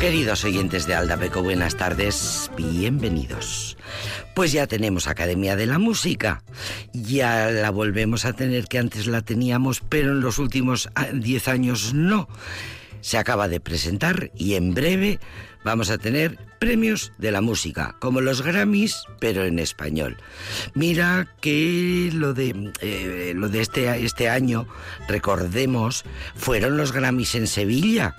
Queridos oyentes de Aldapeco, buenas tardes, bienvenidos. Pues ya tenemos Academia de la Música, ya la volvemos a tener que antes la teníamos, pero en los últimos 10 ah, años no. Se acaba de presentar y en breve vamos a tener premios de la música, como los Grammys, pero en español. Mira que lo de, eh, lo de este, este año, recordemos, fueron los Grammys en Sevilla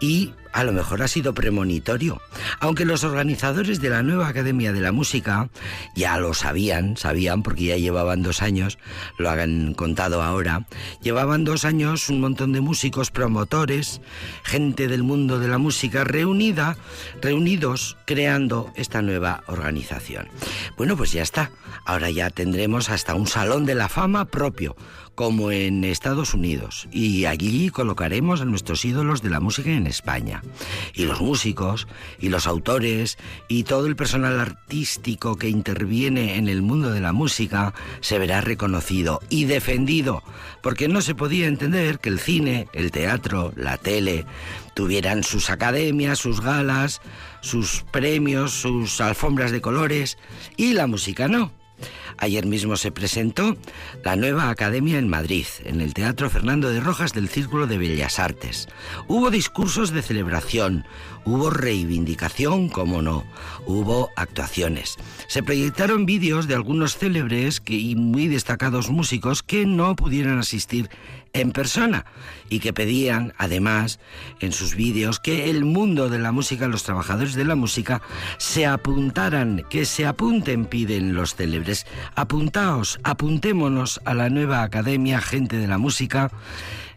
y a lo mejor ha sido premonitorio. Aunque los organizadores de la nueva Academia de la Música ya lo sabían, sabían porque ya llevaban dos años, lo han contado ahora, llevaban dos años un montón de músicos, promotores, gente del mundo de la música reunida, reunidos creando esta nueva organización. Bueno, pues ya está. Ahora ya tendremos hasta un salón de la fama propio como en Estados Unidos y allí colocaremos a nuestros ídolos de la música en España. Y los músicos y los autores y todo el personal artístico que interviene en el mundo de la música se verá reconocido y defendido, porque no se podía entender que el cine, el teatro, la tele tuvieran sus academias, sus galas, sus premios, sus alfombras de colores y la música no. Ayer mismo se presentó la nueva academia en Madrid, en el Teatro Fernando de Rojas del Círculo de Bellas Artes. Hubo discursos de celebración, hubo reivindicación, como no, hubo actuaciones. Se proyectaron vídeos de algunos célebres y muy destacados músicos que no pudieron asistir en persona y que pedían, además, en sus vídeos que el mundo de la música, los trabajadores de la música, se apuntaran, que se apunten, piden los célebres. Apuntaos, apuntémonos a la nueva Academia Gente de la Música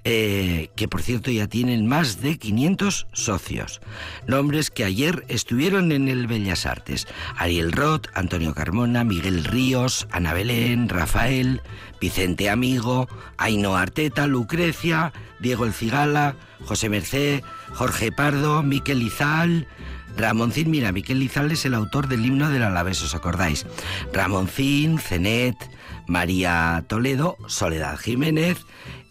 eh, que por cierto ya tienen más de 500 socios. Nombres que ayer estuvieron en el Bellas Artes. Ariel Roth, Antonio Carmona, Miguel Ríos, Ana Belén, Rafael, Vicente Amigo, Aino Arteta, Lucrecia, Diego El Cigala, José Merced, Jorge Pardo, Miquel Izal, Ramoncín, mira, Miquel Izal es el autor del himno del Alavés, ¿os acordáis? Ramoncín, Cenet, María Toledo, Soledad Jiménez,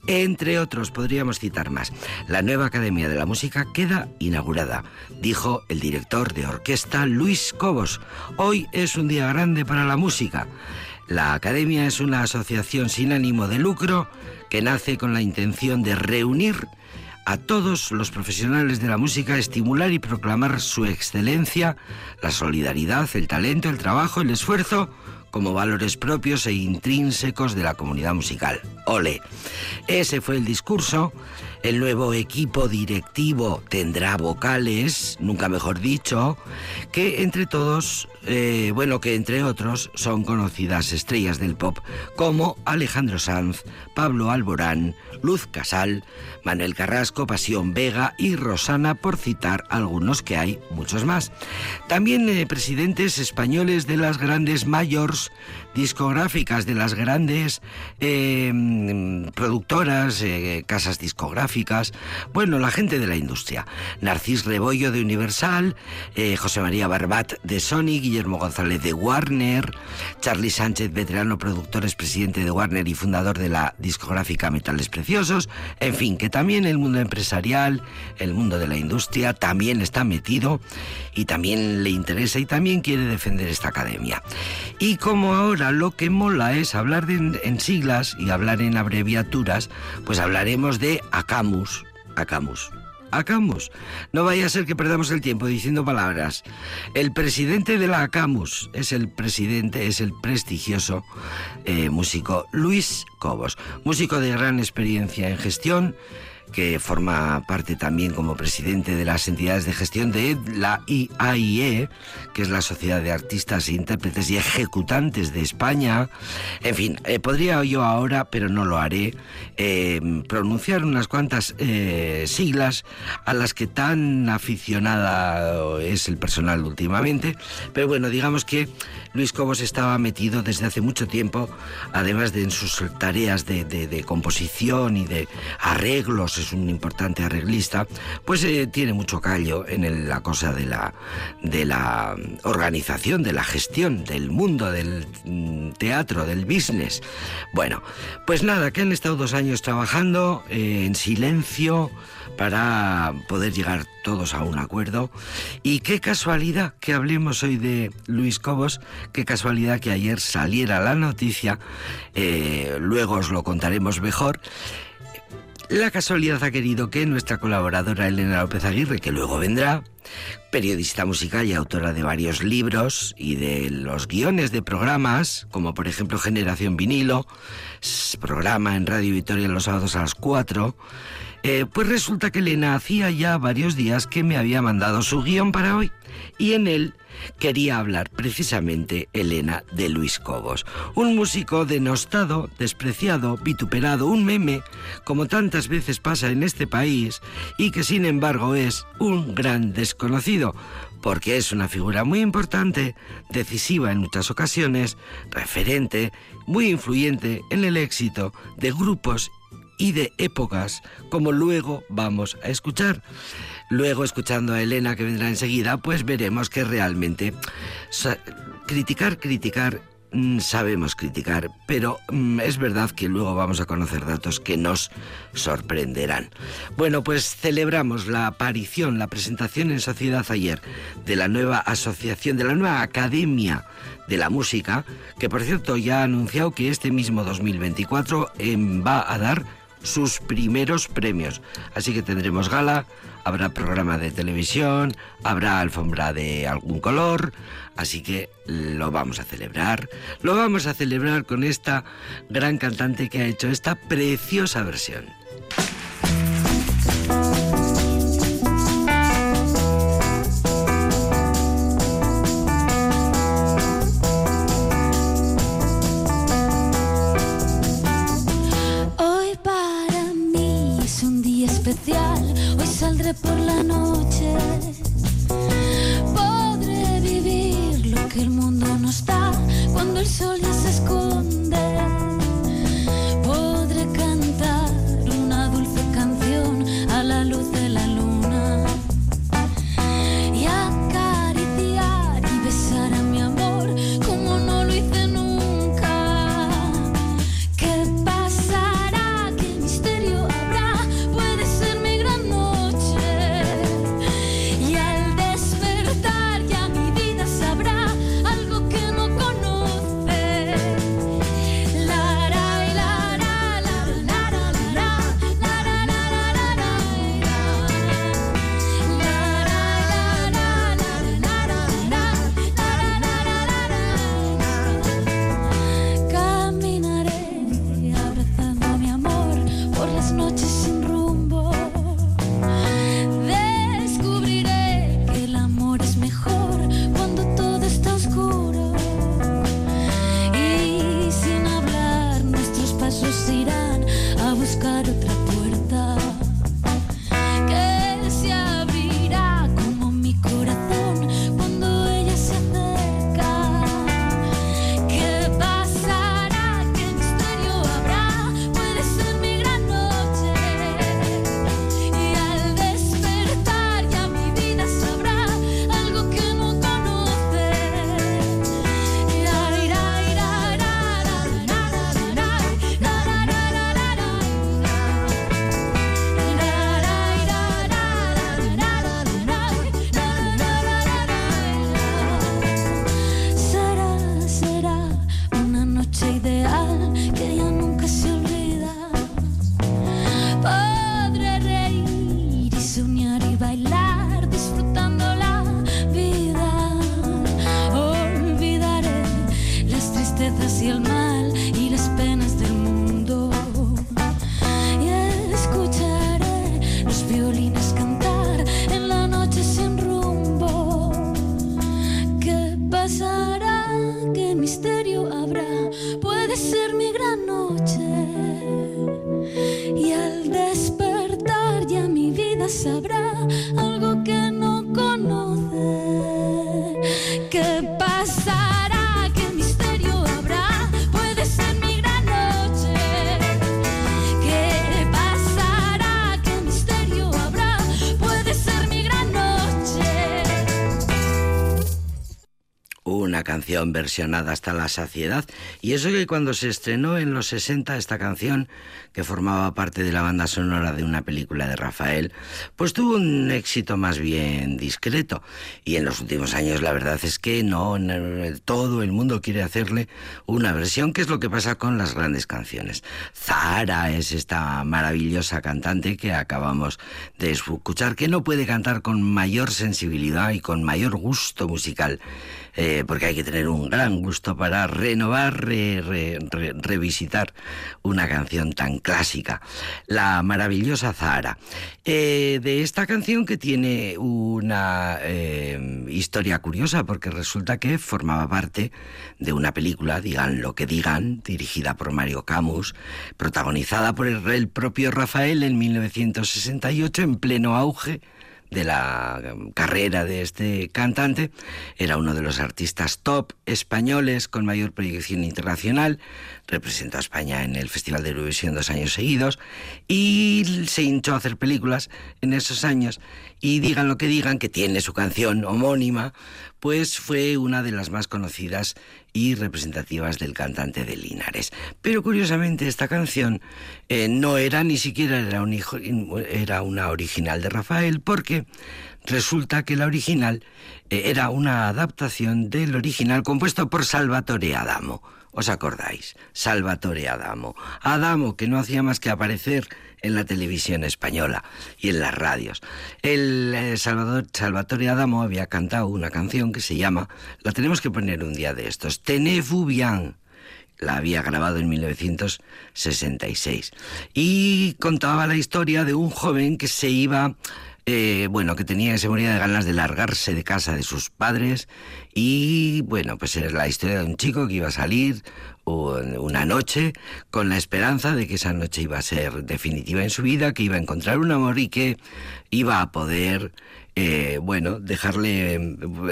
entre otros, podríamos citar más. La nueva Academia de la Música queda inaugurada, dijo el director de orquesta Luis Cobos. Hoy es un día grande para la música. La Academia es una asociación sin ánimo de lucro que nace con la intención de reunir a todos los profesionales de la música, estimular y proclamar su excelencia, la solidaridad, el talento, el trabajo, el esfuerzo, como valores propios e intrínsecos de la comunidad musical. Ole. Ese fue el discurso. El nuevo equipo directivo tendrá vocales, nunca mejor dicho, que entre todos, eh, bueno, que entre otros son conocidas estrellas del pop como Alejandro Sanz, Pablo Alborán, Luz Casal, Manuel Carrasco, Pasión Vega y Rosana, por citar algunos que hay muchos más. También eh, presidentes españoles de las grandes mayors discográficas, de las grandes eh, productoras, eh, casas discográficas, bueno, la gente de la industria. Narcís Rebollo de Universal, José María Barbat de Sony, Guillermo González de Warner, Charlie Sánchez, veterano productor, es presidente de Warner y fundador de la discográfica Metales Preciosos, en fin, que también el mundo empresarial, el mundo de la industria también está metido y también le interesa y también quiere defender esta academia. Y como ahora lo que mola es hablar en siglas y hablar en abreviaturas, pues hablaremos de ACAMUS. ACAMUS. ACAMUS. No vaya a ser que perdamos el tiempo diciendo palabras. El presidente de la ACAMUS es el presidente, es el prestigioso eh, músico Luis Cobos, músico de gran experiencia en gestión que forma parte también como presidente de las entidades de gestión de la IAIE, que es la Sociedad de Artistas, Intérpretes y Ejecutantes de España. En fin, eh, podría yo ahora, pero no lo haré, eh, pronunciar unas cuantas eh, siglas a las que tan aficionada es el personal últimamente. Pero bueno, digamos que Luis Cobos estaba metido desde hace mucho tiempo, además de en sus tareas de composición y de arreglos Es un importante arreglista, pues eh, tiene mucho callo en la cosa de la, de la organización, de la gestión, del mundo del mm, teatro, del business. Bueno, pues nada, que han estado dos años trabajando eh, en silencio para poder llegar todos a un acuerdo. Y qué casualidad que hablemos hoy de Luis Cobos, qué casualidad que ayer saliera la noticia, eh, luego os lo contaremos mejor. La casualidad ha querido que nuestra colaboradora Elena López Aguirre, que luego vendrá, periodista musical y autora de varios libros y de los guiones de programas, como por ejemplo Generación Vinilo, programa en Radio Victoria los sábados a las 4, eh, pues resulta que Elena hacía ya varios días que me había mandado su guion para hoy. Y en él quería hablar precisamente Elena de Luis Cobos, un músico denostado, despreciado, vituperado, un meme, como tantas veces pasa en este país, y que sin embargo es un gran desconocido, porque es una figura muy importante, decisiva en muchas ocasiones, referente, muy influyente en el éxito de grupos y de épocas, como luego vamos a escuchar. Luego, escuchando a Elena, que vendrá enseguida, pues veremos que realmente criticar, criticar, mm, sabemos criticar, pero mm, es verdad que luego vamos a conocer datos que nos sorprenderán. Bueno, pues celebramos la aparición, la presentación en sociedad ayer de la nueva asociación, de la nueva academia de la música, que por cierto ya ha anunciado que este mismo 2024 em, va a dar sus primeros premios. Así que tendremos gala, habrá programa de televisión, habrá alfombra de algún color, así que lo vamos a celebrar. Lo vamos a celebrar con esta gran cantante que ha hecho esta preciosa versión. Por la noche. Podré vivir lo que el mundo nos da cuando el sol ya se esconde. Canción versionada hasta la saciedad. Y eso que cuando se estrenó en los 60 esta canción, que formaba parte de la banda sonora de una película de Rafael, pues tuvo un éxito más bien discreto. Y en los últimos años la verdad es que no, todo el mundo quiere hacerle una versión, que es lo que pasa con las grandes canciones. Zara es esta maravillosa cantante que acabamos de escuchar, que no puede cantar con mayor sensibilidad y con mayor gusto musical eh, porque hay que tener un gran gusto para renovar, revisitar una canción tan clásica, la maravillosa Zahara. Eh, de esta canción que tiene una eh, historia curiosa, porque resulta que formaba parte de una película, digan lo que digan, dirigida por Mario Camus, protagonizada por el propio Rafael en 1968, en pleno auge de la carrera de este cantante. Era uno de los artistas top españoles con mayor proyección internacional. Representó a España en el Festival de Eurovisión dos años seguidos y se hinchó a hacer películas en esos años. Y digan lo que digan, que tiene su canción homónima, pues fue una de las más conocidas y representativas del cantante de Linares. Pero curiosamente esta canción eh, no era ni siquiera era, un hijo, era una original de Rafael, porque resulta que la original eh, era una adaptación del original compuesto por Salvatore Adamo. ¿Os acordáis? Salvatore Adamo. Adamo, que no hacía más que aparecer en la televisión española y en las radios. El eh, Salvador, Salvatore Adamo había cantado una canción que se llama, la tenemos que poner un día de estos, Tenez-vous bien la había grabado en 1966 y contaba la historia de un joven que se iba eh, bueno, que tenía, que se moría de ganas de largarse de casa de sus padres y, bueno, pues es la historia de un chico que iba a salir una noche con la esperanza de que esa noche iba a ser definitiva en su vida, que iba a encontrar un amor y que iba a poder eh, bueno, dejarle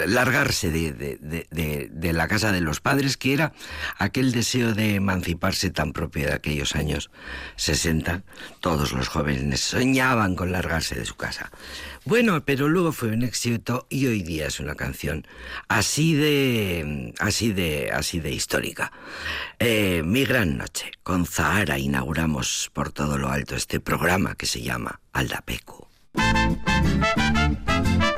largarse de, la casa de los padres, que era aquel deseo de emanciparse tan propio de aquellos años 60. Todos los jóvenes soñaban con largarse de su casa. Bueno, pero luego fue un éxito y hoy día es una canción así de, así de, así de histórica. Eh, mi gran noche. Con Zahara inauguramos por todo lo alto este programa que se llama Aldapeco. Thank you.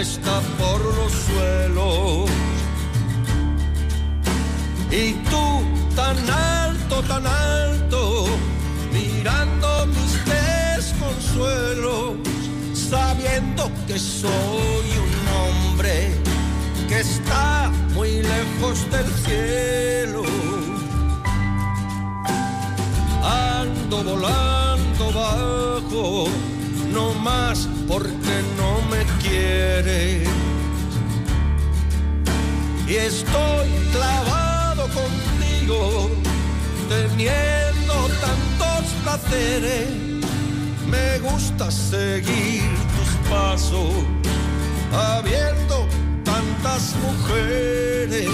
Está por los suelos. Y tú tan alto, tan alto, mirando mis desconsuelos, sabiendo que soy un hombre que está muy lejos del cielo. Ando volando bajo, no más porque no me quiere. Y estoy clavado contigo, teniendo tantos placeres. Me gusta seguir tus pasos, habiendo tantas mujeres.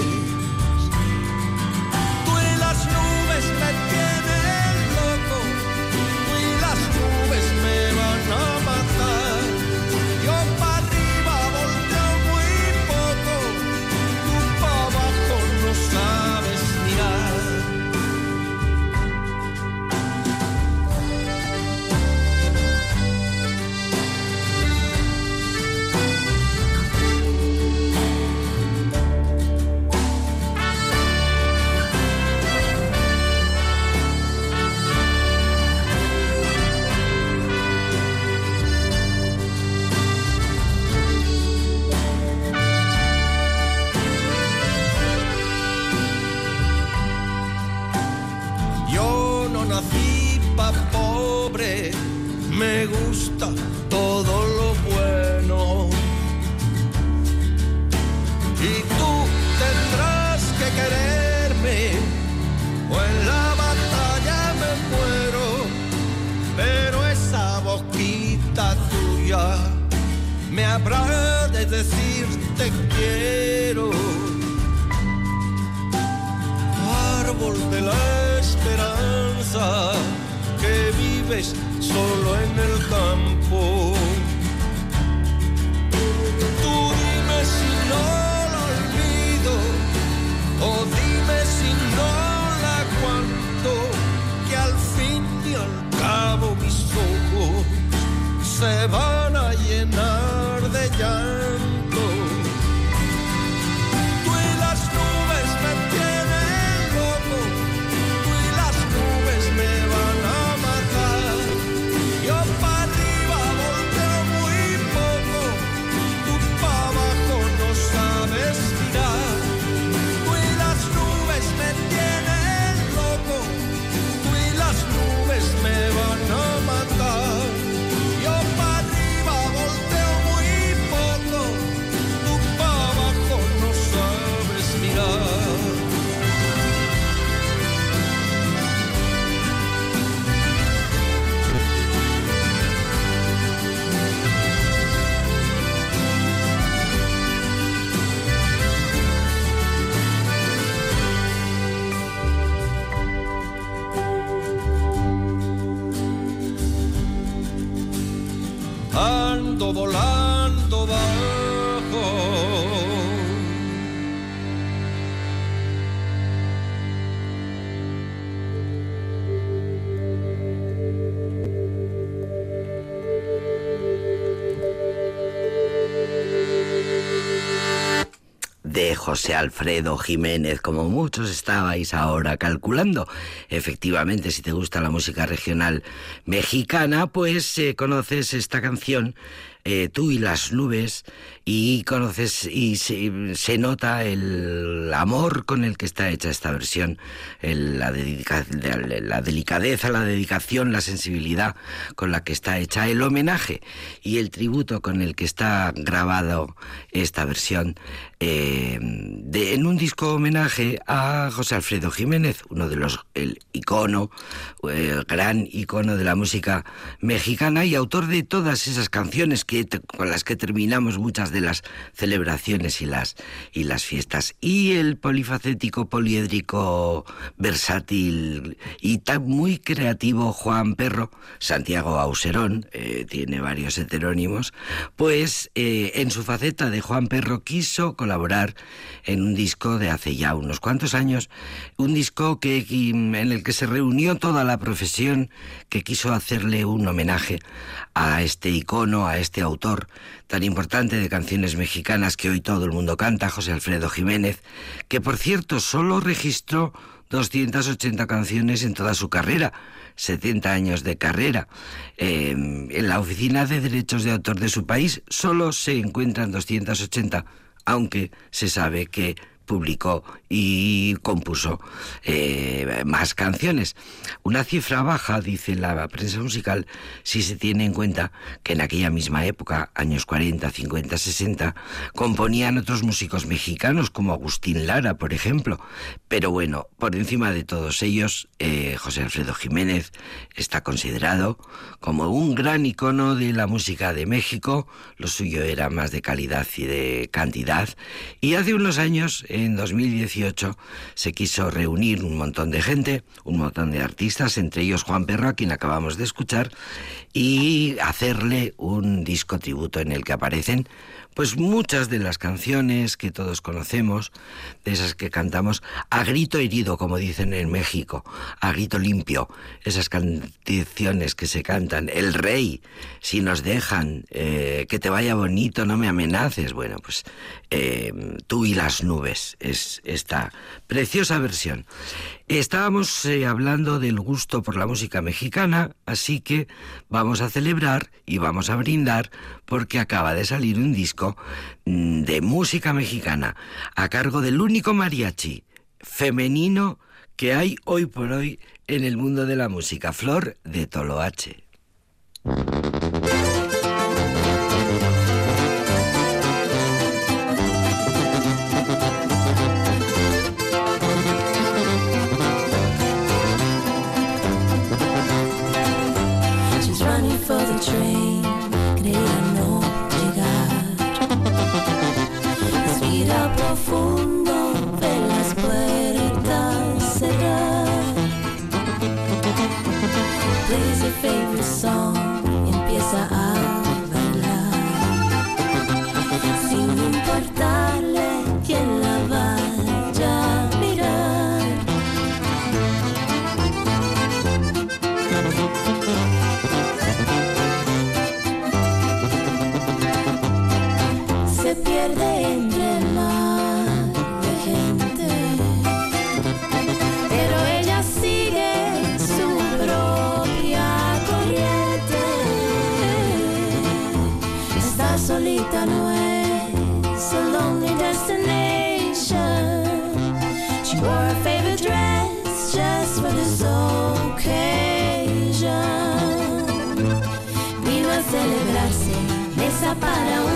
José Alfredo Jiménez, como muchos estabais ahora calculando. Efectivamente, si te gusta la música regional mexicana, pues eh, conoces esta canción, eh, Tú y las nubes, y conoces y se, nota el amor con el que está hecha esta versión, la, dedica- la delicadeza, la dedicación, la sensibilidad con la que está hecha el homenaje y el tributo con el que está grabado esta versión eh, en un disco homenaje a José Alfredo Jiménez, uno de los, el icono, el gran icono de la música mexicana y autor de todas esas canciones que, con las que terminamos muchas de las celebraciones y las, y las fiestas. Y el polifacético, poliédrico, versátil y tan muy creativo Juan Perro, Santiago Auserón, eh, tiene varios heterónimos, pues eh, en su faceta de Juan Perro quiso colaborar en un disco de hace ya unos cuantos años, un disco que, en el que se reunió toda la profesión que quiso hacerle un homenaje a este icono, a este autor tan importante de canciones mexicanas que hoy todo el mundo canta, José Alfredo Jiménez, que por cierto solo registró 280 canciones en toda su carrera, 70 años de carrera. Eh, en la Oficina de Derechos de Autor de su país solo se encuentran 280, aunque se sabe que publicó y compuso eh, más canciones. Una cifra baja, dice la prensa musical, si se tiene en cuenta que en aquella misma época, años 40, 50, 60, componían otros músicos mexicanos como Agustín Lara, por ejemplo. Pero bueno, por encima de todos ellos, eh, José Alfredo Jiménez está considerado como un gran icono de la música de México. Lo suyo era más de calidad y de cantidad. Y hace unos años, en 2018, se quiso reunir un montón de gente, un montón de artistas, entre ellos Juan Perro, a quien acabamos de escuchar, y hacerle un disco tributo en el que aparecen pues muchas de las canciones que todos conocemos, de esas que cantamos a grito herido, como dicen en México, a grito limpio, esas canciones que se cantan, El Rey, si nos dejan, eh, que te vaya bonito, no me amenaces, bueno, pues eh, tú y las nubes es esta preciosa versión. Estábamos eh, hablando del gusto por la música mexicana, así que vamos a celebrar y vamos a brindar porque acaba de salir un disco mm, de música mexicana a cargo del único mariachi femenino que hay hoy por hoy en el mundo de la música. Flor de Toloache. Para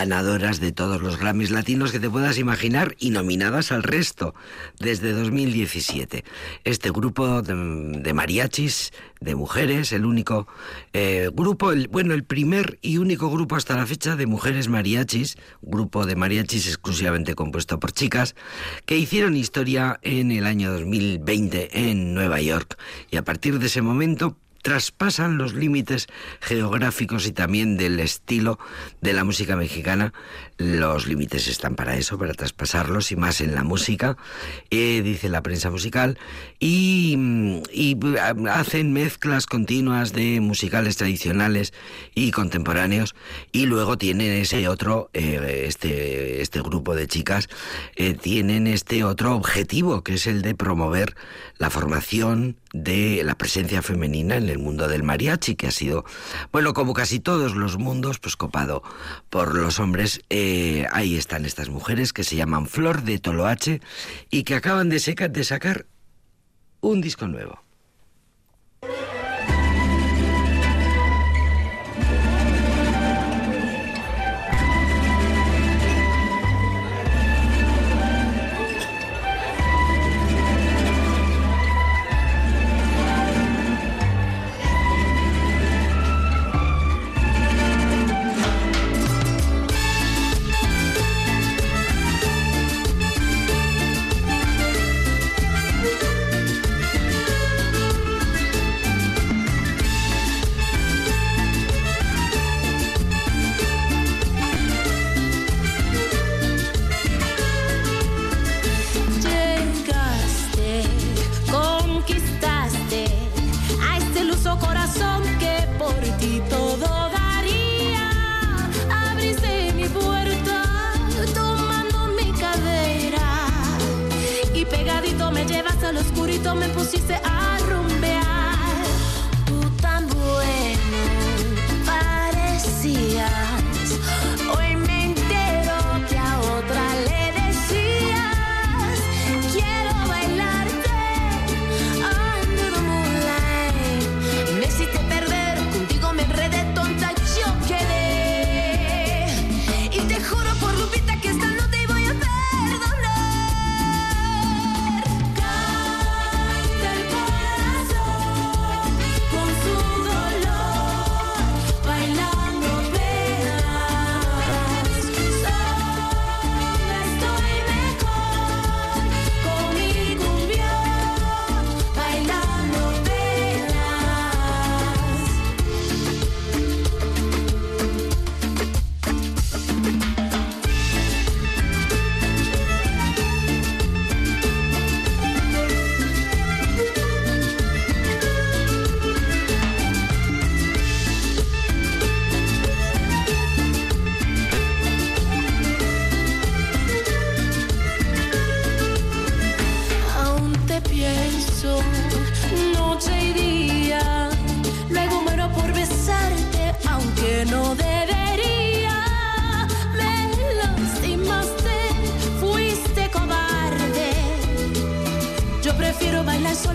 ganadoras de todos los Grammys latinos que te puedas imaginar y nominadas al resto desde 2017. Este grupo de, mariachis, de mujeres, el único eh, grupo, el, bueno, el primer y único grupo hasta la fecha de mujeres mariachis, grupo de mariachis exclusivamente compuesto por chicas, que hicieron historia en el año 2020 en Nueva York. Y a partir de ese momento traspasan los límites geográficos y también del estilo de la música mexicana. Los límites están para eso, para traspasarlos y más en la música, eh, dice la prensa musical, y, y hacen mezclas continuas de musicales tradicionales y contemporáneos y luego tienen ese otro, eh, este, este grupo de chicas, eh, tienen este otro objetivo que es el de promover la formación de la presencia femenina en el mundo del mariachi, que ha sido, bueno, como casi todos los mundos, pues copado por los hombres. Eh, ahí están estas mujeres que se llaman Flor de Toloache y que acaban de, de sacar un disco nuevo.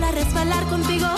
Sola, resbalar contigo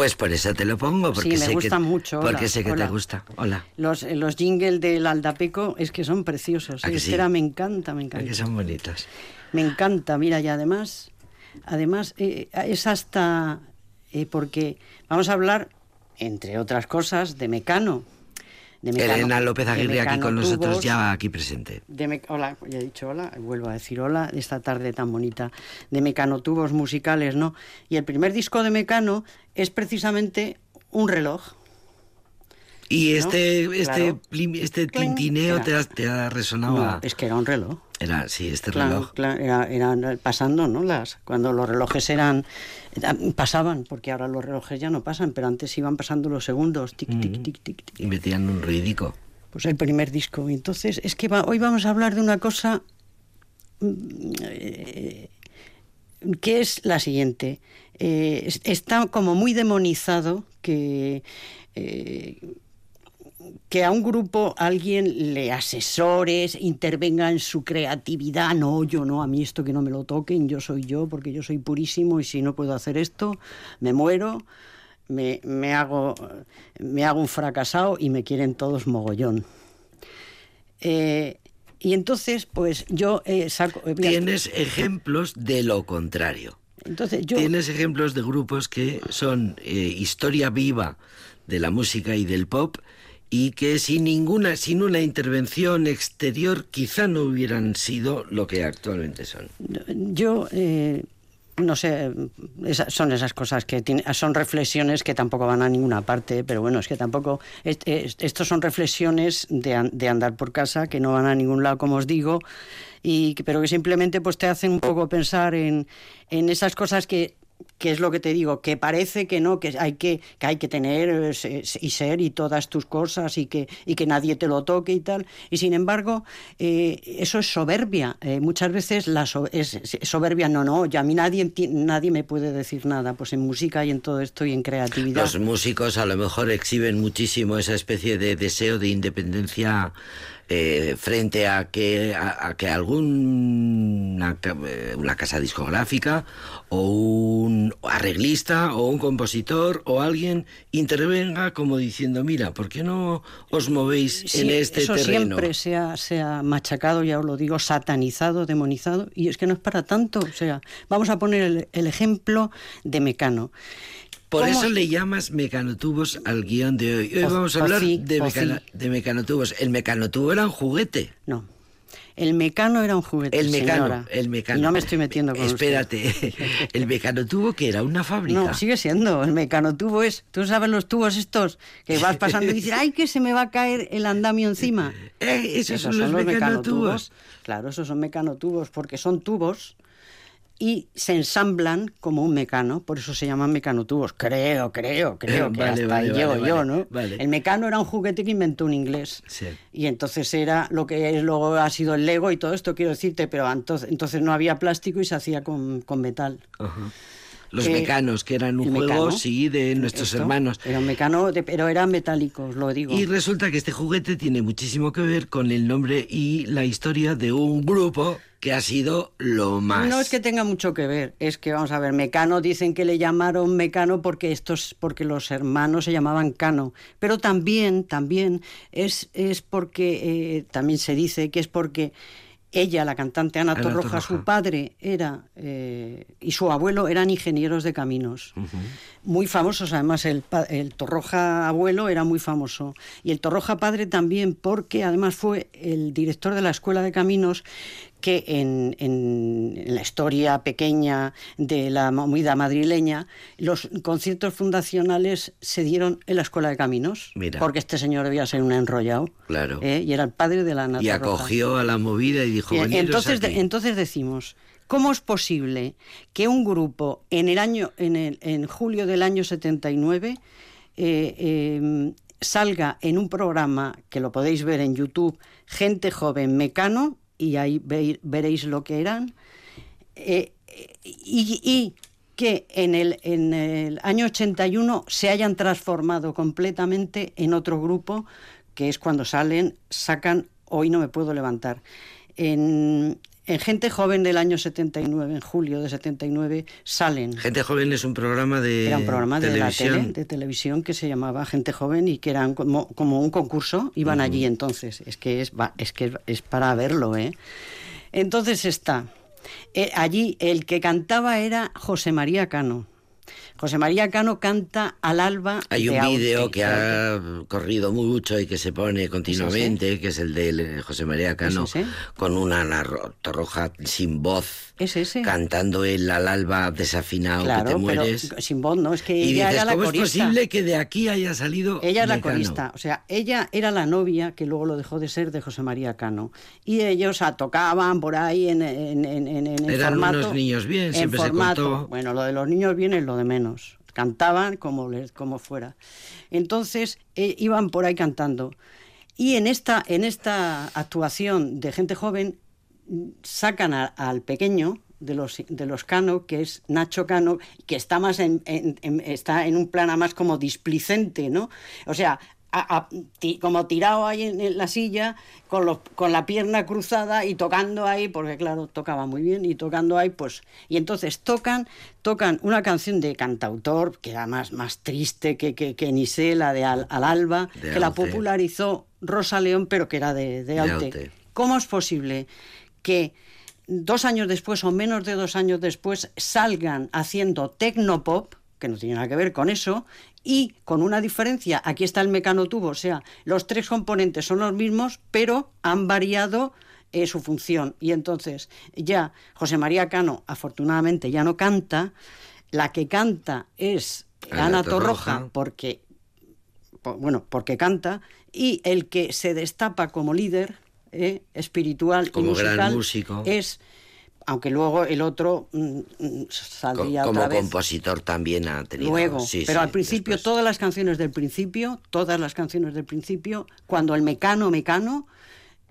Pues por eso te lo pongo, porque me sé gusta que, mucho, Porque sé que hola. te gusta. Hola. Los, eh, los jingles del Aldapeco es que son preciosos. ¿A ¿eh? que sí? Me encanta, me ¿A encanta. que son bonitos? Me encanta, mira, y además, además eh, es hasta eh, porque vamos a hablar, entre otras cosas, de Mecano. De Mecano- Elena López Aguirre aquí con nosotros, ya aquí presente. de Me- hola, ya he dicho hola, vuelvo a decir hola, de esta tarde tan bonita de Mecano Tubos musicales, ¿no? Y el primer disco de Mecano es precisamente un reloj. Y este, este, Claro. este tintineo Era. te ha, te ha resonado No, a- es que era un reloj. Era, sí, este Claro, reloj. claro, era- eran pasando, ¿no? Las, cuando los relojes eran, eran- pasaban, porque ahora los relojes ya no pasan, pero antes iban pasando los segundos, tic, tic, tic, tic, tic. Y metían un ruidico. Pues el primer disco. Entonces, es que va- hoy vamos a hablar de una cosa mm, eh, que es la siguiente. Eh, es- está como muy demonizado que... eh, que a un grupo alguien le asesores, intervenga en su creatividad. No, yo no, a mí esto que no me lo toquen, yo soy yo, porque yo soy purísimo y si no puedo hacer esto, me muero, me, me hago, me hago un fracasado y me quieren todos mogollón. Eh, y entonces, pues yo eh, saco... eh, Tienes ejemplos de lo contrario. Entonces yo... Tienes ejemplos de grupos que son eh, historia viva de la música y del pop y que sin ninguna, sin una intervención exterior, quizá no hubieran sido lo que actualmente son. Yo, eh, no sé, esa- son esas cosas que tiene- son reflexiones que tampoco van a ninguna parte, pero bueno, es que tampoco, est- est- estos son reflexiones de, de andar por casa que no van a ningún lado, como os digo, y pero que simplemente pues te hacen un poco pensar en, en esas cosas que que es lo que te digo, que parece que no, que hay que, que hay que tener eh, y ser y todas tus cosas y que, y que nadie te lo toque y tal. Y sin embargo, eh, eso es soberbia. Eh, muchas veces la soberbia, no, no, ya a mí nadie, nadie me puede decir nada. Pues en música y en todo esto y en creatividad. Los músicos a lo mejor exhiben muchísimo esa especie de deseo de independencia eh, frente a que, a, a que alguna ca- eh, una casa discográfica o un arreglista o un compositor o alguien intervenga como diciendo, mira, ¿por qué no os movéis Sí, en este eso terreno? siempre se ha, se ha machacado, ya os lo digo, satanizado, demonizado, y es que no es para tanto. O sea, vamos a poner el, el ejemplo de Mecano. Por ¿Cómo- eso le llamas mecanotubos al guion de hoy. Hoy O- vamos a hablar sí, de, mecano- sí. de mecanotubos. El mecanotubo era un juguete. No. El mecano era un juguete, El mecano, señora. el mecano. Y no me estoy metiendo con Espérate, el mecano tuvo que era una fábrica. No, sigue siendo. El mecano tubo es. Tú sabes los tubos estos que vas pasando y dices, ¡ay, que se me va a caer el andamio encima! Eh, esos, son los, mecanotubos. mecanotubos. Claro, esos son mecanotubos porque son tubos y se ensamblan como un mecano, por eso se llaman mecanotubos. Creo, creo, creo que Vale, hasta vale, ahí llego yo, ¿no? El mecano era un juguete que inventó un inglés. Sí. Y entonces era lo que luego ha sido el Lego y todo esto, quiero decirte, pero entonces, entonces no había plástico y se hacía con, con metal. Ajá. Los Eh, mecanos, que eran un juego, mecano, sí, de nuestros esto, hermanos. Era un mecano, de- pero eran metálicos, lo digo. Y resulta que este juguete tiene muchísimo que ver con el nombre y la historia de un grupo que ha sido lo más. No es que tenga mucho que ver, es que vamos a ver, Mecano dicen que le llamaron Mecano porque estos, porque los hermanos se llamaban Cano, pero también, también es, es porque eh, también se dice que es porque ella, la cantante Ana, Ana Torroja, Torroja. su padre era eh, y su abuelo eran ingenieros de caminos. Muy famosos, además el, el Torroja abuelo era muy famoso. Y el Torroja padre también, porque además fue el director de la Escuela de Caminos que en, en- en la historia pequeña de la movida madrileña, los conciertos fundacionales se dieron en la Escuela de Caminos, Mira. porque este señor debía ser un enrollado, Claro. ¿eh? y era el padre de la Ana y acogió a la movida y dijo, "Veniros entonces, de- aquí". entonces decimos, ¿cómo es posible que un grupo en el año, en, el, en julio del año 79 eh, eh, salga en un programa que lo podéis ver en YouTube, Gente Joven Mecano, y ahí veréis lo que eran, eh, y, que en el, en el año 81 se hayan transformado completamente en otro grupo, que es cuando salen, sacan Hoy no me puedo levantar. En Gente Joven del año 79, en julio de 79, salen. Gente joven es un programa de Era un programa de la televisión. tele, de televisión que se llamaba Gente Joven y que eran como, como un concurso, iban allí entonces. Es que es, va- es que es para verlo, ¿eh? Entonces está. eh, allí el que cantaba era José María Cano. José María Cano canta al alba. Hay de un vídeo que ha corrido mucho y que se pone continuamente, que es el de José María Cano, ese? con una Torroja sin voz, Es ese. cantando el al alba desafinado que te Claro, pero mueres. sin voz, ¿no? Es que y ella dices, era la ¿cómo es corista. posible que de aquí haya salido Ella es la corista, o sea, ella era la novia que luego lo dejó de ser de José María Cano. Y ellos tocaban por ahí en, en, en, en, en Eran formato. unos niños bien, en siempre se formato. contó. Bueno, lo de los niños bien es lo de menos. Cantaban como, les, como fuera. Entonces eh, iban por ahí cantando. Y en esta, en esta actuación de gente joven sacan al pequeño de los, de los Cano, que es Nacho Cano, que está más en- está en un plano más como displicente, ¿no? O sea, a- a- ti- como tirado ahí en, en la silla, con, los, con la pierna cruzada y tocando ahí, porque claro, tocaba muy bien, y tocando ahí, pues, y entonces tocan, tocan una canción de cantautor, que era más, más triste que, que, que la de Al, Al Alba, De que la popularizó Rosa León, pero que era de, de. Aute. ¿Cómo es posible que dos años después o menos de dos años después salgan haciendo tecnopop, que no tiene nada que ver con eso, y con una diferencia, aquí está el mecanotubo, o sea, los tres componentes son los mismos, pero han variado eh, su función. Y entonces ya José María Cano, afortunadamente, ya no canta, la que canta es Ana Ana Torroja. Torroja, porque po- bueno, porque canta, y el que se destapa como líder eh, espiritual Como y gran musical músico. es aunque luego el otro mm, mm, Co- saldría como otra vez. compositor también ha tenido. Luego, sí, pero sí, al principio, después. todas las canciones del principio, todas las canciones del principio, cuando el mecano, mecano,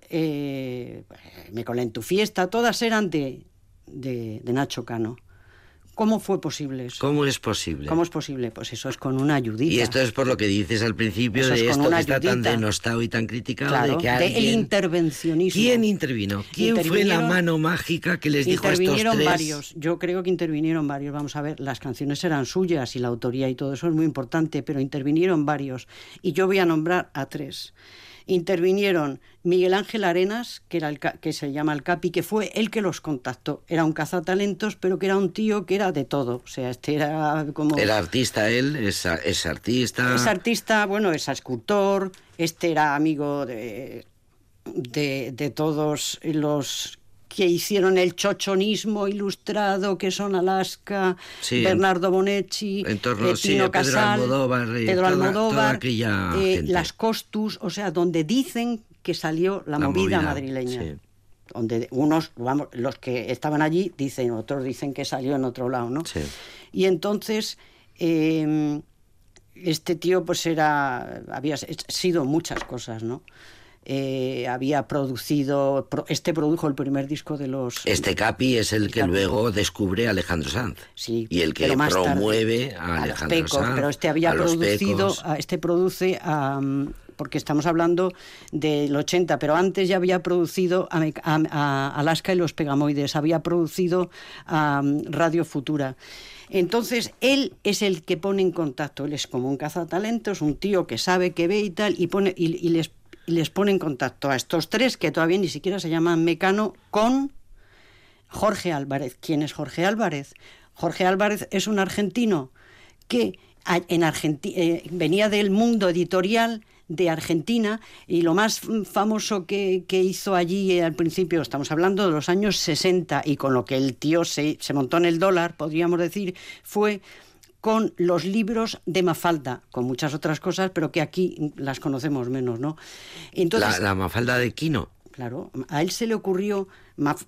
eh, me colé en tu fiesta, todas eran de, de, de Nacho Cano. ¿Cómo fue posible eso? ¿Cómo es posible? ¿Cómo es posible? Pues eso es con una ayudita. Y esto es por lo que dices al principio Eso es de con esto que está tan denostado y tan criticado Claro, de que de el alguien... intervencionismo. ¿Quién intervino? ¿Quién fue la Intervinieron- mano mágica que les dijo a estos Intervinieron tres? varios, yo creo que intervinieron varios. Vamos a ver, las canciones eran suyas y la autoría y todo eso es muy importante, pero intervinieron varios. Y yo voy a nombrar a tres. Intervinieron Miguel Ángel Arenas, que, era el, que se llama el Capi, que fue el que los contactó. Era un cazatalentos, pero que era un tío que era de todo. O sea, este era como... Era artista él, es, artista. Es artista, bueno, es escultor, este era amigo de, de, de todos los que hicieron el chochonismo ilustrado, que son Alaska, Sí, Bernardo Bonetti, en torno, eh, sí, Pedro Casal, Almodóvar Pedro toda- Almodóvar, toda eh, las Costus, o sea, donde dicen que salió la, La movida, movida, madrileña. sí. Donde unos, vamos, los que estaban allí dicen, otros dicen que salió en otro lado, ¿no? Y entonces, eh, este tío pues era, había sido muchas cosas, ¿no? Eh, había producido, pro- este produjo el primer disco de los... Este Capi es el que Capi. luego descubre a Alejandro Sanz. Sí, y el que más tarde, promueve a, a los Alejandro Pecos, Sanz. pero este había producido, a- este produce a, porque estamos hablando del 80, pero antes ya había producido a, a- a Alaska y los Pegamoides, había producido a mm, Radio Futura. Entonces, él es el que pone en contacto, él es como un cazatalentos, un tío que sabe, que ve y tal, y, pone, y, y les, y les pone en contacto a estos tres, que todavía ni siquiera se llaman Mecano, con Jorge Álvarez. ¿Quién es Jorge Álvarez? Jorge Álvarez es un argentino que en Argenti- eh, venía del mundo editorial de Argentina y lo más famoso que, hizo allí al principio, estamos hablando de los años 60 y con lo que el tío se montó en el dólar, podríamos decir, fue con los libros de Mafalda, con muchas otras cosas, pero que aquí las conocemos menos, ¿no? Entonces, La, la Mafalda de Quino. Claro, a él se le ocurrió,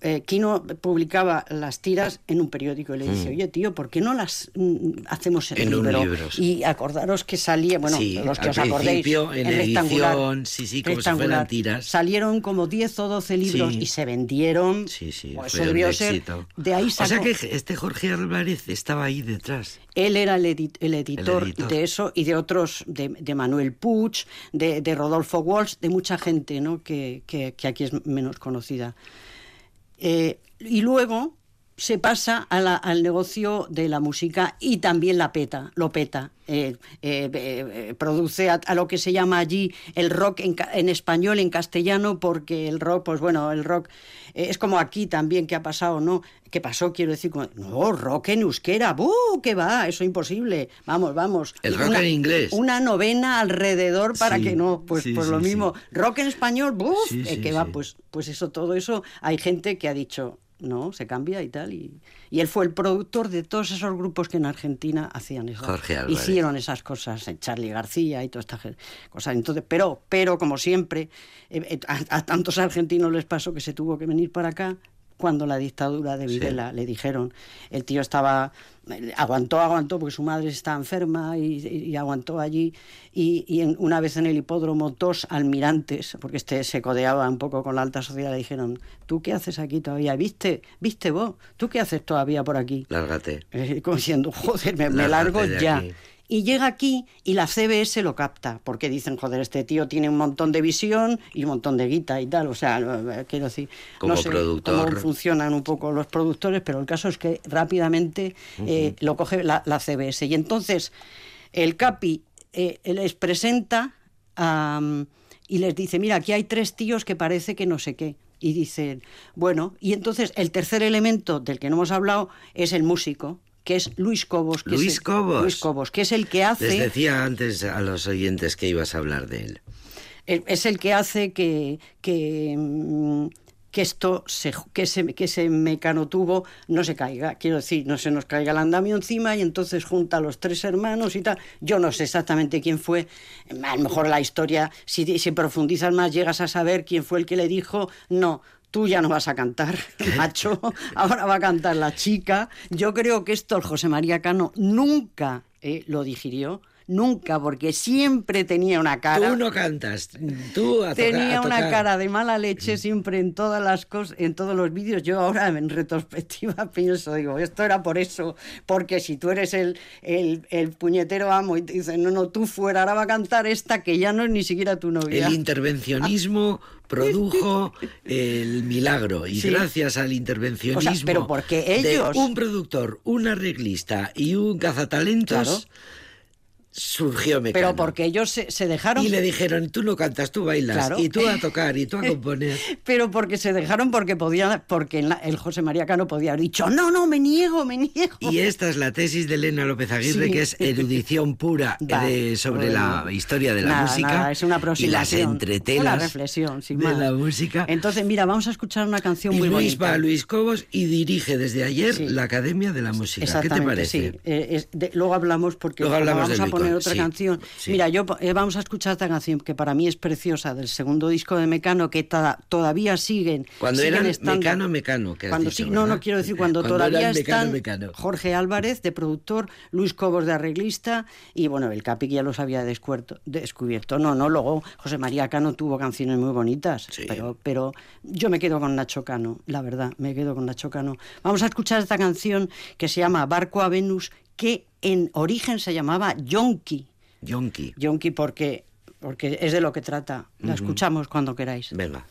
eh, Quino publicaba las tiras en un periódico y le dice, oye tío, ¿por qué no las mm, hacemos en, En un libro? libro, sí. Y acordaros que salía, bueno, Sí, los que os acordéis, principio, en rectangular, edición, sí, sí, como si rectangular. fueran tiras. Salieron como 10 o 12 libros y se vendieron. Sí, sí, Pues eso un debió ser. De ahí O sea sacó- que este Jorge Álvarez estaba ahí detrás. Él era el, edi- el editor, editor. de eso y de otros, de, de Manuel Puig, de, de Rodolfo Walsh, de mucha gente ¿no? que, que- que aquí es menos conocida. Eh, y luego se pasa a la- al negocio de la música y también la peta, lo peta. Eh, eh, eh, produce a, a lo que se llama allí el rock en, español, en castellano, porque el rock, pues bueno, el rock es como aquí también que ha pasado, ¿no? ¿Qué pasó? Quiero decir, como, no, rock en euskera, ¡buh! ¿Qué va? Eso es imposible. Vamos, vamos. El rock en inglés. Una novena alrededor para Sí, que no, pues, sí, pues sí, lo mismo. Rock en español, sí, que va, pues, pues eso, todo eso, hay gente que ha dicho, no, se cambia y tal. Y, y él fue el productor de todos esos grupos que en Argentina hacían eso. Jorge. Hicieron esas cosas, eh, Charlie García y todas estas gen- cosas. Entonces, pero, pero como siempre, eh, eh, a, a tantos argentinos les pasó que se tuvo que venir para acá cuando la dictadura de Videla le dijeron, el tío estaba, aguantó, aguantó, porque su madre estaba enferma y, y aguantó allí. Y, y en- una vez en el hipódromo, dos almirantes, porque este se codeaba un poco con la alta sociedad, le dijeron, ¿tú qué haces aquí todavía? ¿Viste? ¿Viste vos? ¿Tú qué haces todavía por aquí? Lárgate. Eh, como diciendo, joder, me, largo ya. aquí. Y llega aquí y la CBS lo capta, porque dicen, joder, este tío tiene un montón de visión y un montón de guita y tal. O sea, eh, quiero decir, Como no sé productor. cómo funcionan un poco los productores, pero el caso es que rápidamente eh, lo coge la, la CBS. Y entonces el Capi eh, les presenta y les dice, mira, aquí hay tres tíos que parece que no sé qué. Y dicen, bueno, y entonces el tercer elemento del que no hemos hablado es el músico, que es Luis Cobos. Que Luis es el- Cobos. Luis Cobos, que es el que hace... Les decía antes a los oyentes que ibas a hablar de él. es el que hace que, que, mm, que esto, se, que, ese, que ese mecanotubo no se caiga. Quiero decir, no se nos caiga el andamio encima y entonces junta a los tres hermanos y tal. Yo no sé exactamente quién fue. A lo mejor la historia, si, si profundizas más, llegas a saber quién fue el que le dijo, no. Tú ya no vas a cantar, macho. Ahora va a cantar la chica. Yo creo que esto el José María Cano nunca eh, lo digirió. Nunca, porque siempre tenía una cara. Tú no cantas, tú a Tenía a una cara de mala leche siempre en todas las cosas, en todos los vídeos. Yo ahora en retrospectiva pienso, digo, esto era por eso, porque si tú eres el, el, el puñetero amo y te dicen, no, no, tú fuera, ahora va a cantar esta que ya no es ni siquiera tu novia. El intervencionismo produjo el milagro y Sí. gracias al intervencionismo O sea, pero porque de ellos- un productor, un arreglista y un cazatalentos Claro. Surgió Mecano. Pero porque ellos se, se dejaron... y le dijeron, tú no cantas, tú bailas, Claro. y tú a tocar, y tú a componer. Pero porque se dejaron porque podían, porque el José María Cano podía haber dicho, no, no, me niego, me niego. Y esta es la tesis de Elena López Aguirre, Sí. que es erudición pura de- sobre la historia de la Nada, música nada, es una y las entretelas Una reflexión, sin de más. la música. Entonces, mira, vamos a escuchar una canción y muy Luis bonita. va a Luis Cobos y dirige desde ayer Sí. la Academia de la Música. ¿Qué te parece? sí. Eh, es de- luego hablamos porque Luego hablamos vamos de a Luico, poner otra sí, canción. sí. Mira, yo eh, vamos a escuchar esta canción que para mí es preciosa del segundo disco de Mecano que ta- todavía siguen. Cuando siguen eran estando- Mecano, Mecano, que Cuando dicho, sí, no, no quiero decir cuando, Cuando todavía Mecano, están Mecano. Jorge Álvarez de productor, Luis Cobos de arreglista y bueno, el Capi que ya los había descubierto. No, no, luego José María Cano tuvo canciones muy bonitas, Sí. pero, pero yo me quedo con Nacho Cano, la verdad, me quedo con Nacho Cano. Vamos a escuchar esta canción que se llama Barco a Venus, que en origen se llamaba Yonki. Yonki. Yonki porque, porque es de lo que trata. La escuchamos cuando queráis. Venga.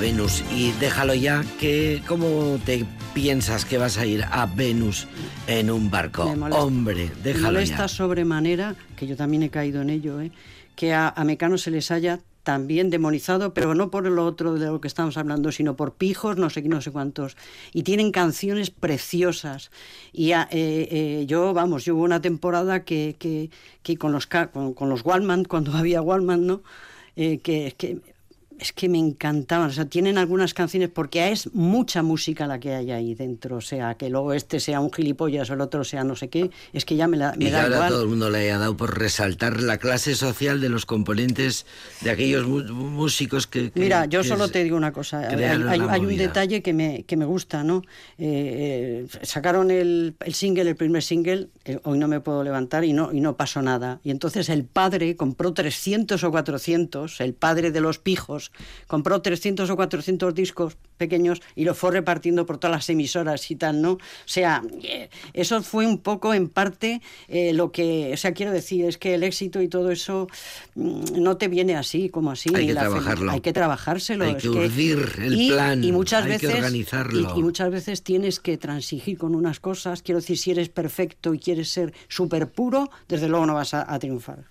Venus y déjalo ya que cómo te piensas que vas a ir a Venus en un barco. Me molesta- Hombre, Me déjalo molesta ya. sobremanera, que yo también he caído en ello, ¿eh? que a, a Mecano se les haya también demonizado, pero no por lo otro de lo que estamos hablando, sino por pijos, no sé qué, no sé cuántos. Y tienen canciones preciosas. Y eh, eh, yo, vamos, yo hubo una temporada que, que, que con los con, con los Wallman, cuando había Wallman, ¿no? Eh, que, que es que me encantaban, o sea, tienen algunas canciones porque es mucha música la que hay ahí dentro, o sea, que luego este sea un gilipollas o el otro sea no sé qué, es que ya me, la, me Y da ahora igual. todo el mundo le haya dado por resaltar la clase social de los componentes de aquellos músicos que... que- Mira, yo que solo es- te digo una cosa. Hay, un detalle que me, que me gusta, ¿no? Eh, eh, sacaron el, el single, el primer single, eh, Hoy no me puedo levantar y no, y no pasó nada. Y entonces el padre compró 300 o 400, el padre de los pijos, compró 300 o 400 discos pequeños y los fue repartiendo por todas las emisoras y tal, ¿no? O sea, eh, eso fue un poco en parte eh, lo que, o sea, quiero decir, es que el éxito y todo eso mm, no te viene así, como así. Hay que la trabajarlo. Hay que trabajárselo. Hay que urdir el y, plan, Y muchas hay que veces, organizarlo. Y, y muchas veces tienes que transigir con unas cosas. Quiero decir, si eres perfecto y quieres ser súper puro, desde luego no vas a, a triunfar.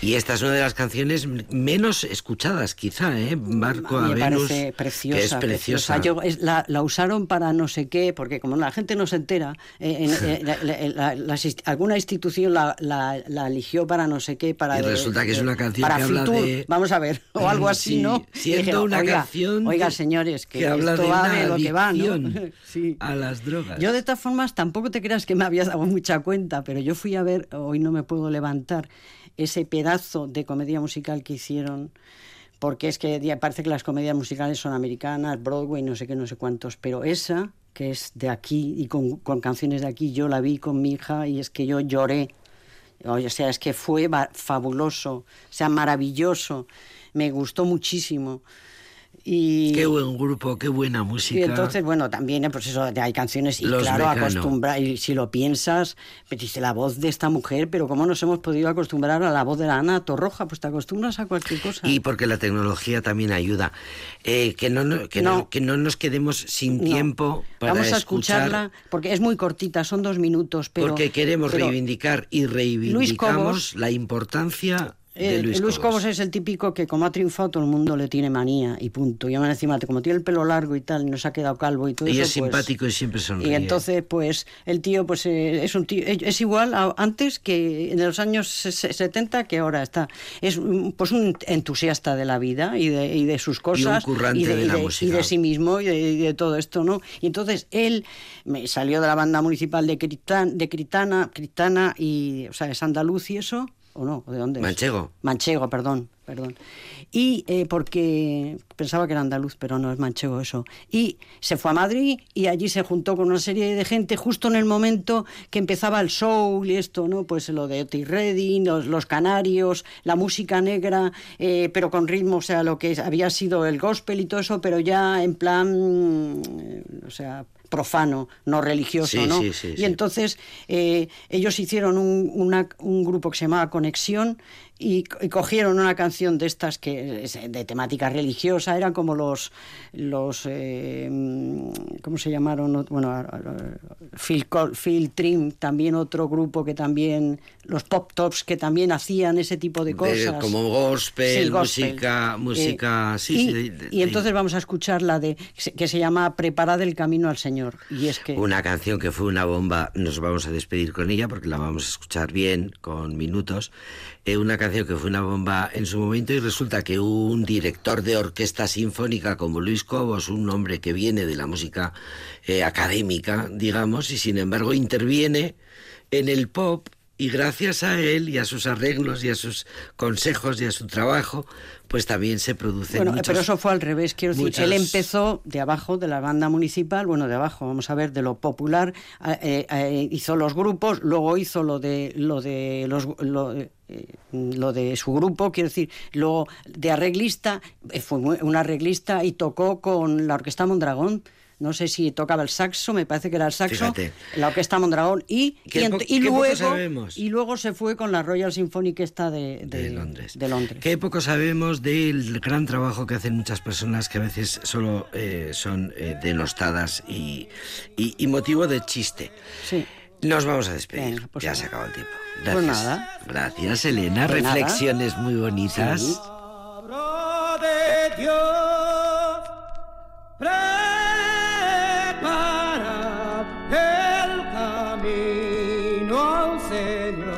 Y esta es una de las canciones menos escuchadas, quizá, ¿eh? Marco A a Venus, parece preciosa. que es preciosa. Yo, es- la, la usaron para no sé qué, porque como la gente no se entera, eh, en- eh, la- la- alguna institución la, eligió para no sé qué, para Y de- resulta que es de- una canción para que habla Fitur, de- vamos a ver, o algo así, Sí, ¿no? siendo Dijeron, una oiga, canción Oiga, que- señores, que, que habla esto de va de lo que va, ¿no? Sí. a las drogas. Yo de todas formas tampoco te creas que me había dado mucha cuenta, pero yo fui a ver, hoy no me puedo levantar, ese pedazo de comedia musical que hicieron, porque es que parece que las comedias musicales son americanas, Broadway, no sé qué, no sé cuántos, pero esa, que es de aquí y con, canciones de aquí, yo la vi con mi hija y es que yo lloré. O sea, es que fue fabuloso, o sea, maravilloso, me gustó muchísimo. Y, Qué buen grupo, qué buena música. y entonces, bueno, también, pues eso, hay canciones, y Los claro, Mecano. acostumbrar, y si lo piensas, dice la voz de esta mujer, pero ¿cómo nos hemos podido acostumbrar a la voz de la Ana Torroja? Pues te acostumbras a cualquier cosa. Y porque la tecnología también ayuda. Eh, que, no, que, no. No. que no nos quedemos sin No. tiempo para Vamos a escuchar, escucharla, porque es muy cortita, son dos minutos, pero... porque queremos pero, reivindicar y reivindicamos Cobos- la importancia eh, Luis, Luis Cobos es el típico que como ha triunfado todo el mundo le tiene manía y punto. Y encima, como tiene el pelo largo y tal, y no se ha quedado calvo y todo Y eso, es pues- simpático y siempre sonríe. Y entonces, pues, el tío, pues, eh, es un tío, es igual a- antes que en los años se- se- 70 que ahora está. Es, pues, un entusiasta de la vida y de, y de sus cosas. currante y de la y y de sí mismo y de, y de todo esto, ¿no? Y entonces él me salió de la banda municipal de, Critan- de Critana, Critana y, o sea, es andaluz y eso, ¿o no? ¿De dónde es? Manchego. Manchego, perdón, perdón. Y eh, porque pensaba que era andaluz, pero no es manchego eso. Y se fue a Madrid y allí se juntó con una serie de gente justo en el momento que empezaba el soul y esto, ¿no? Pues lo de Otis Redding, los, los canarios, la música negra, eh, pero con ritmo, o sea, lo que había sido el gospel y todo eso, pero ya en plan, eh, o sea, profano, no religioso, Sí, ¿no? sí, sí, y entonces eh, ellos hicieron un, una- un grupo que se llamaba Conexión y, y cogieron una canción de estas que de temática religiosa, eran como los, los eh, ¿cómo se llamaron? Bueno, Phil, Phil Trim, también otro grupo que también, los Pop Tops que también hacían ese tipo de De- cosas. como gospel, Sí, gospel. música, Eh, música, sí, y, sí, de- y entonces vamos a escuchar la de que se llama Preparad el camino al Señor. Y es que Una canción que fue una bomba, nos vamos a despedir con ella porque la vamos a escuchar bien, con minutos. Eh, una canción que fue una bomba en su momento y resulta que un director de orquesta sinfónica como Luis Cobos, un hombre que viene de la música eh, académica, digamos, y sin embargo interviene en el pop y gracias a él y a sus arreglos y a sus consejos y a su trabajo, pues también se producen Bueno, muchos- pero eso fue al revés. Quiero decir, él empezó de abajo, de la banda municipal, bueno, de abajo, vamos a ver, de lo popular, eh, eh, hizo los grupos, luego hizo lo de lo de los lo, eh, lo de su grupo, quiero decir, luego de arreglista, eh, fue muy- un arreglista y tocó con la Orquesta Mondragón. No sé si tocaba el saxo, me parece que era el saxo, Fíjate. la Orquesta Mondragón, y, Qué y, qué luego, sabemos. y luego se fue con la Royal Symphonic esta de, de, Londres. de Londres. Qué poco sabemos del gran trabajo que hacen muchas personas que a veces solo eh, son eh, denostadas y, y- y motivo de chiste. Sí. Nos vamos a despedir. Venga, pues ya nada. se acabó el tiempo. Pues Gracias. nada. Gracias, Elena. Pues nada. Reflexiones muy bonitas. Sí. de Dios prepara el camino al Señor